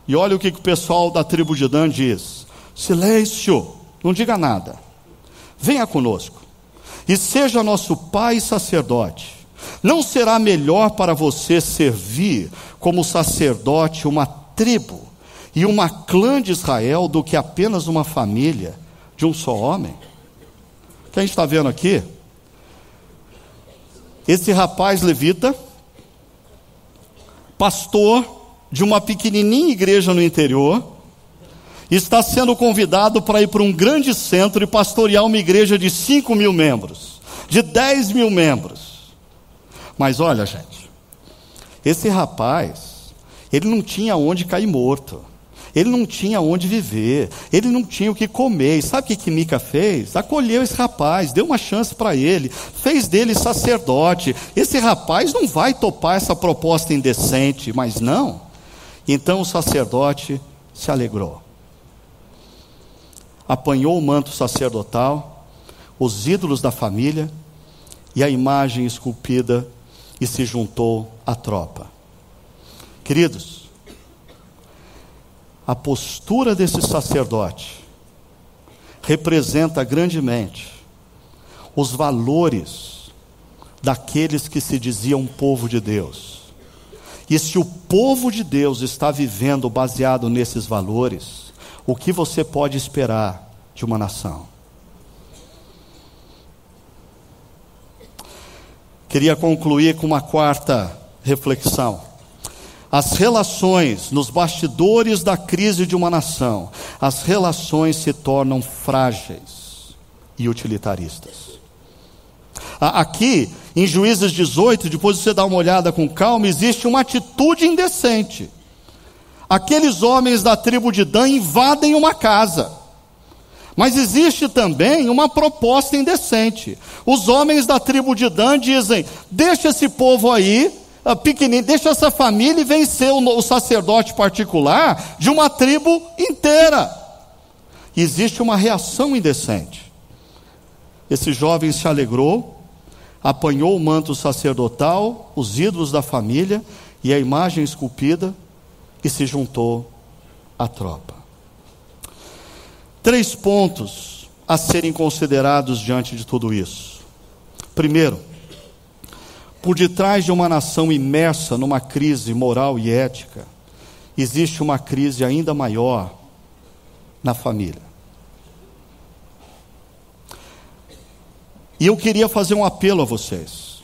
E olha o que, que o pessoal da tribo de Dan diz: Silêncio, não diga nada. Venha conosco e seja nosso pai sacerdote. Não será melhor para você servir como sacerdote uma tribo e uma clã de Israel do que apenas uma família de um só homem? O que a gente está vendo aqui? Esse rapaz levita, pastor de uma pequenininha igreja no interior, está sendo convidado para ir para um grande centro e pastorear uma igreja de 5 mil membros, de 10 mil membros. Mas olha, gente, esse rapaz, ele não tinha onde cair morto. Ele não tinha onde viver, ele não tinha o que comer. E sabe o que, que Mica fez? Acolheu esse rapaz, deu uma chance para ele, fez dele sacerdote. Esse rapaz não vai topar essa proposta indecente, mas não. Então o sacerdote se alegrou apanhou o manto sacerdotal, os ídolos da família e a imagem esculpida e se juntou à tropa. Queridos, a postura desse sacerdote representa grandemente os valores daqueles que se diziam povo de Deus. E se o povo de Deus está vivendo baseado nesses valores, o que você pode esperar de uma nação. Queria concluir com uma quarta reflexão. As relações nos bastidores da crise de uma nação, as relações se tornam frágeis e utilitaristas. Aqui, em Juízes 18, depois de você dar uma olhada com calma, existe uma atitude indecente aqueles homens da tribo de Dan invadem uma casa. Mas existe também uma proposta indecente. Os homens da tribo de Dan dizem: deixa esse povo aí, ah, pequenininho, deixa essa família e vencer o sacerdote particular de uma tribo inteira. Existe uma reação indecente. Esse jovem se alegrou, apanhou o manto sacerdotal, os ídolos da família e a imagem esculpida e se juntou à tropa. Três pontos a serem considerados diante de tudo isso. Primeiro, por detrás de uma nação imersa numa crise moral e ética, existe uma crise ainda maior na família. E eu queria fazer um apelo a vocês,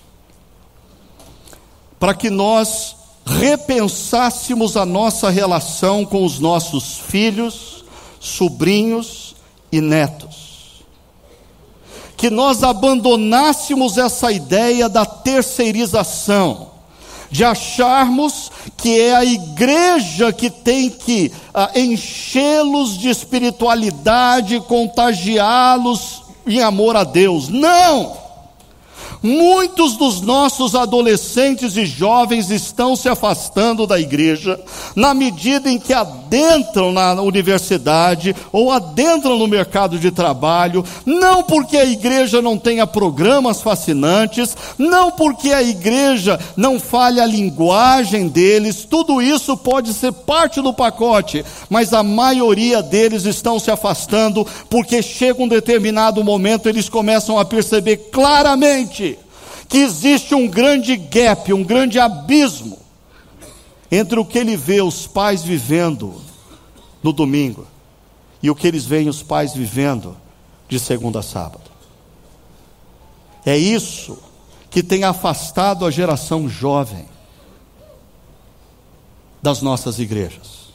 para que nós repensássemos a nossa relação com os nossos filhos, sobrinhos e netos. Que nós abandonássemos essa ideia da terceirização, de acharmos que é a igreja que tem que ah, enchê-los de espiritualidade, contagiá-los em amor a Deus. Não! Muitos dos nossos adolescentes e jovens estão se afastando da igreja na medida em que adentram na universidade ou adentram no mercado de trabalho, não porque a igreja não tenha programas fascinantes, não porque a igreja não fale a linguagem deles, tudo isso pode ser parte do pacote, mas a maioria deles estão se afastando porque chega um determinado momento eles começam a perceber claramente que existe um grande gap, um grande abismo entre o que ele vê os pais vivendo no domingo e o que eles veem os pais vivendo de segunda a sábado. É isso que tem afastado a geração jovem das nossas igrejas.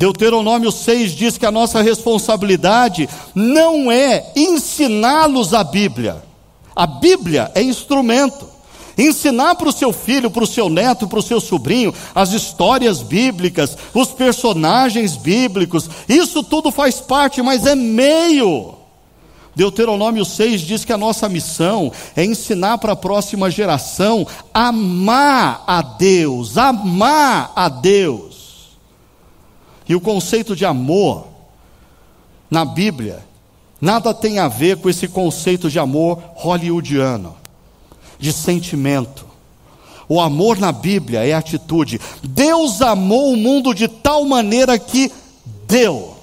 Deuteronômio 6 diz que a nossa responsabilidade não é ensiná-los a Bíblia. A Bíblia é instrumento. Ensinar para o seu filho, para o seu neto, para o seu sobrinho, as histórias bíblicas, os personagens bíblicos, isso tudo faz parte, mas é meio. Deuteronômio 6 diz que a nossa missão é ensinar para a próxima geração amar a Deus, amar a Deus. E o conceito de amor na Bíblia nada tem a ver com esse conceito de amor hollywoodiano, de sentimento. O amor na Bíblia é atitude. Deus amou o mundo de tal maneira que deu.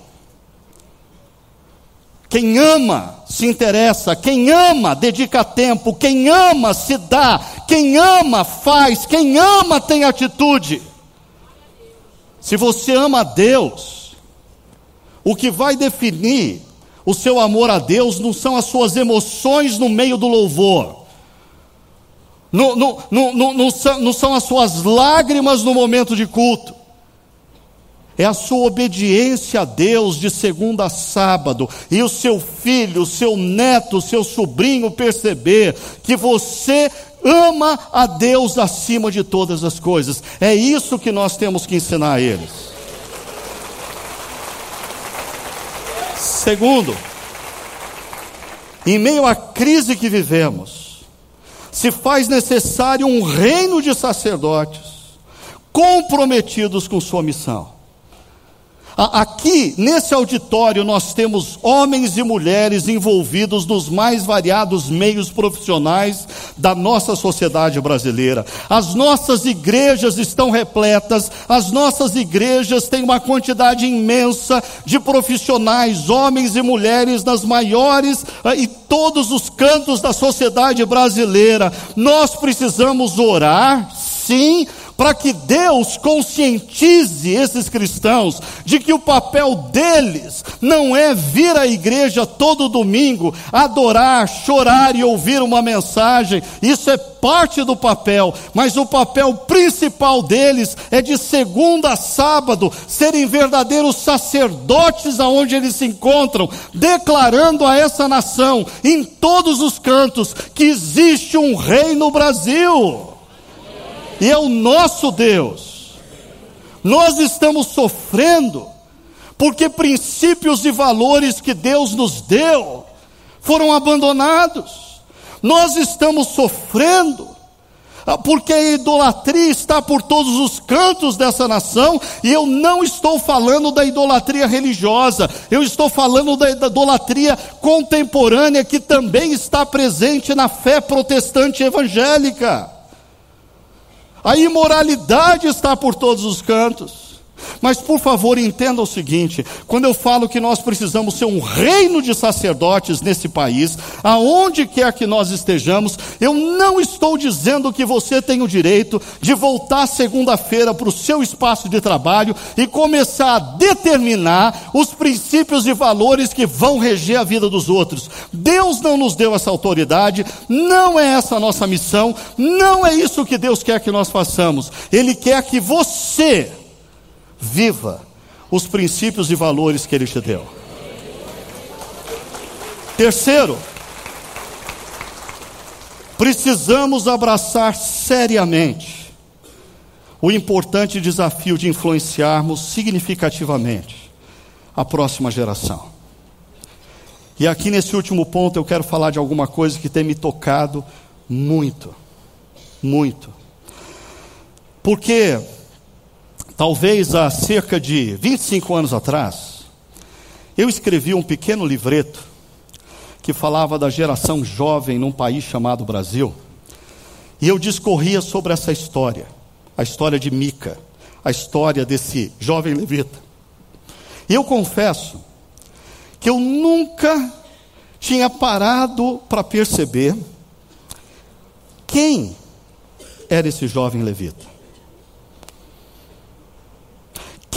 Quem ama se interessa, quem ama dedica tempo, quem ama se dá, quem ama faz, quem ama tem atitude. Se você ama a Deus, o que vai definir o seu amor a Deus não são as suas emoções no meio do louvor, não, não, não, não, são, não são as suas lágrimas no momento de culto. É a sua obediência a Deus de segunda a sábado, e o seu filho, o seu neto, o seu sobrinho perceber que você ama a Deus acima de todas as coisas. É isso que nós temos que ensinar a eles. Segundo, em meio à crise que vivemos, se faz necessário um reino de sacerdotes comprometidos com sua missão. Aqui, nesse auditório, nós temos homens e mulheres envolvidos nos mais variados meios profissionais da nossa sociedade brasileira. As nossas igrejas estão repletas, as nossas igrejas têm uma quantidade imensa de profissionais, homens e mulheres, nas maiores eh, e todos os cantos da sociedade brasileira. Nós precisamos orar, sim, para que Deus conscientize esses cristãos de que o papel deles não é vir à igreja todo domingo, adorar, chorar e ouvir uma mensagem, isso é parte do papel, mas o papel principal deles é de segunda a sábado serem verdadeiros sacerdotes aonde eles se encontram, declarando a essa nação em todos os cantos que existe um rei no Brasil e é o nosso Deus. Nós estamos sofrendo porque princípios e valores que Deus nos deu foram abandonados. Nós estamos sofrendo ah, porque a idolatria está por todos os cantos dessa nação, e eu não estou falando da idolatria religiosa, eu estou falando da idolatria contemporânea que também está presente na fé protestante evangélica. A imoralidade está por todos os cantos. Mas por favor, entenda o seguinte: quando eu falo que nós precisamos ser um reino de sacerdotes nesse país, aonde quer que nós estejamos, eu não estou dizendo que você tem o direito de voltar segunda-feira para o seu espaço de trabalho e começar a determinar os princípios e valores que vão reger a vida dos outros. Deus não nos deu essa autoridade, não é essa a nossa missão, não é isso que Deus quer que nós façamos. Ele quer que você viva os princípios e valores que Ele te deu. Terceiro, precisamos abraçar seriamente o importante desafio de influenciarmos significativamente a próxima geração. E aqui nesse último ponto eu quero falar de alguma coisa que tem me tocado muito, muito. Porque Talvez há cerca de 25 anos atrás, eu escrevi um pequeno livreto que falava da geração jovem num país chamado Brasil. E eu discorria sobre essa história, a história de Mica, a história desse jovem levita. E eu confesso que eu nunca tinha parado para perceber quem era esse jovem levita.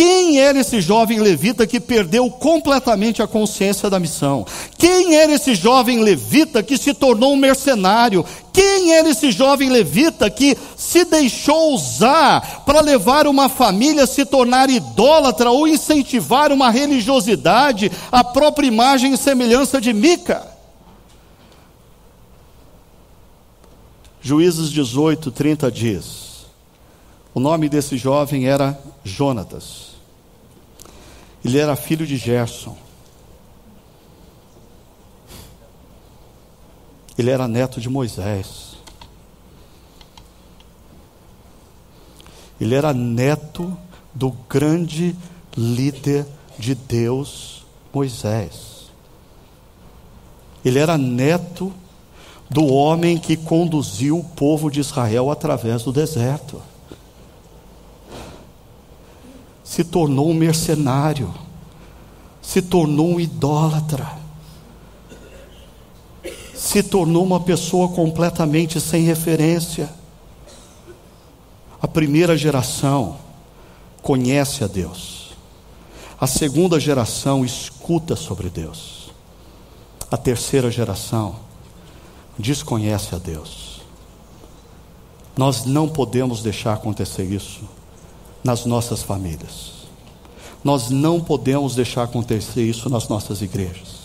Quem era esse jovem levita que perdeu completamente a consciência da missão? Quem era esse jovem levita que se tornou um mercenário? Quem era esse jovem levita que se deixou usar para levar uma família a se tornar idólatra ou incentivar uma religiosidade, a própria imagem e semelhança de Mica? Juízes 18, 30 diz: o nome desse jovem era Jonatas. Ele era filho de Gerson. Ele era neto de Moisés. Ele era neto do grande líder de Deus, Moisés. Ele era neto do homem que conduziu o povo de Israel através do deserto se tornou um mercenário, se tornou um idólatra, se tornou uma pessoa completamente sem referência. A primeira geração conhece a Deus, a segunda geração escuta sobre Deus, a terceira geração desconhece a Deus. Nós não podemos deixar acontecer isso nas nossas famílias. Nós não podemos deixar acontecer isso nas nossas igrejas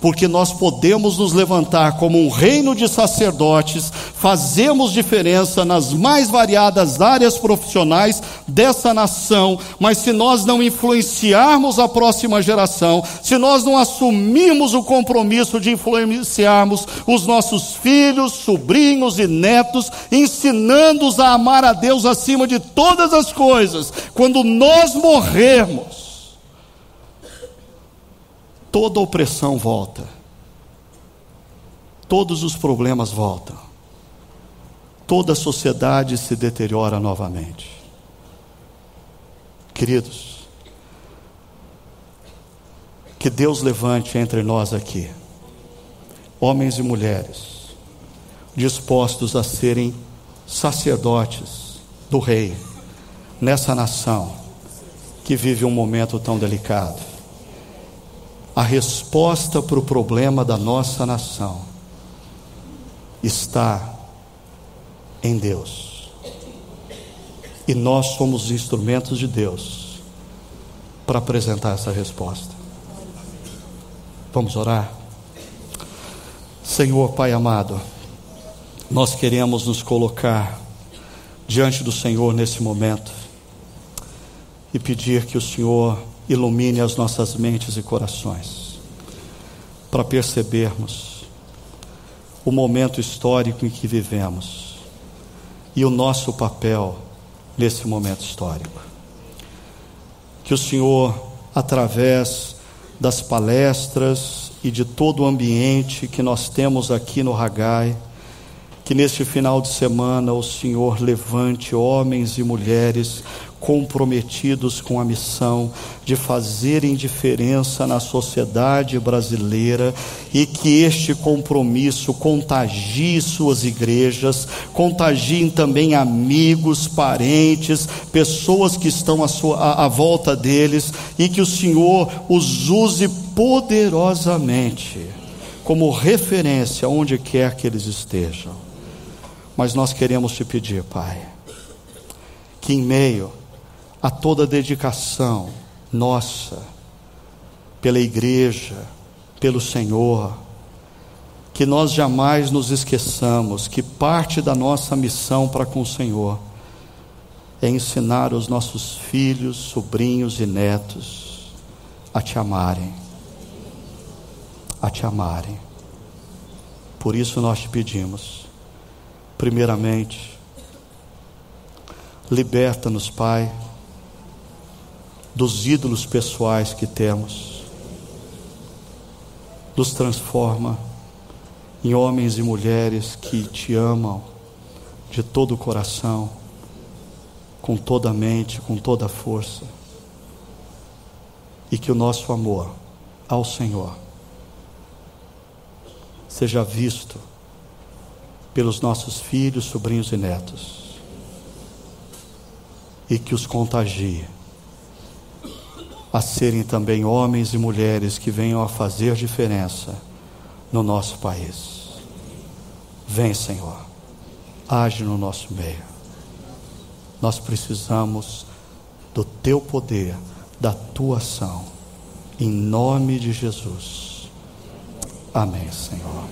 porque nós podemos nos levantar como um reino de sacerdotes, fazemos diferença nas mais variadas áreas profissionais dessa nação, mas se nós não influenciarmos a próxima geração, se nós não assumirmos o compromisso de influenciarmos os nossos filhos, sobrinhos e netos, ensinando-os a amar a Deus acima de todas as coisas, quando nós morrermos, toda opressão volta, todos os problemas voltam, toda a sociedade se deteriora novamente. Queridos, que Deus levante entre nós aqui, homens e mulheres, dispostos a serem sacerdotes do Rei nessa nação que vive um momento tão delicado a resposta para o problema da nossa nação está em Deus. E nós somos instrumentos de Deus para apresentar essa resposta. Vamos orar? Senhor Pai amado, nós queremos nos colocar diante do Senhor nesse momento e pedir que o Senhor ilumine as nossas mentes e corações, para percebermos o momento histórico em que vivemos e o nosso papel nesse momento histórico. Que o Senhor, através das palestras e de todo o ambiente que nós temos aqui no Ragai, que neste final de semana o Senhor levante homens e mulheres comprometidos com a missão de fazerem diferença na sociedade brasileira e que este compromisso contagie suas igrejas, contagiem também amigos, parentes, pessoas que estão à, sua, à, à volta deles e que o Senhor os use poderosamente como referência onde quer que eles estejam. Mas nós queremos te pedir, Pai, que em meio a toda dedicação nossa pela igreja, pelo Senhor, que nós jamais nos esqueçamos que parte da nossa missão para com o Senhor é ensinar os nossos filhos, sobrinhos e netos a te amarem, a te amarem. Por isso nós te pedimos, primeiramente, liberta-nos, Pai dos ídolos pessoais que temos, nos transforma em homens e mulheres que te amam de todo o coração, com toda a mente, com toda a força, e que o nosso amor ao Senhor seja visto pelos nossos filhos, sobrinhos e netos, e que os contagie a serem também homens e mulheres que venham a fazer diferença no nosso país. Vem, Senhor, age no nosso meio. Nós precisamos do teu poder, da tua ação, em nome de Jesus. Amém, Senhor.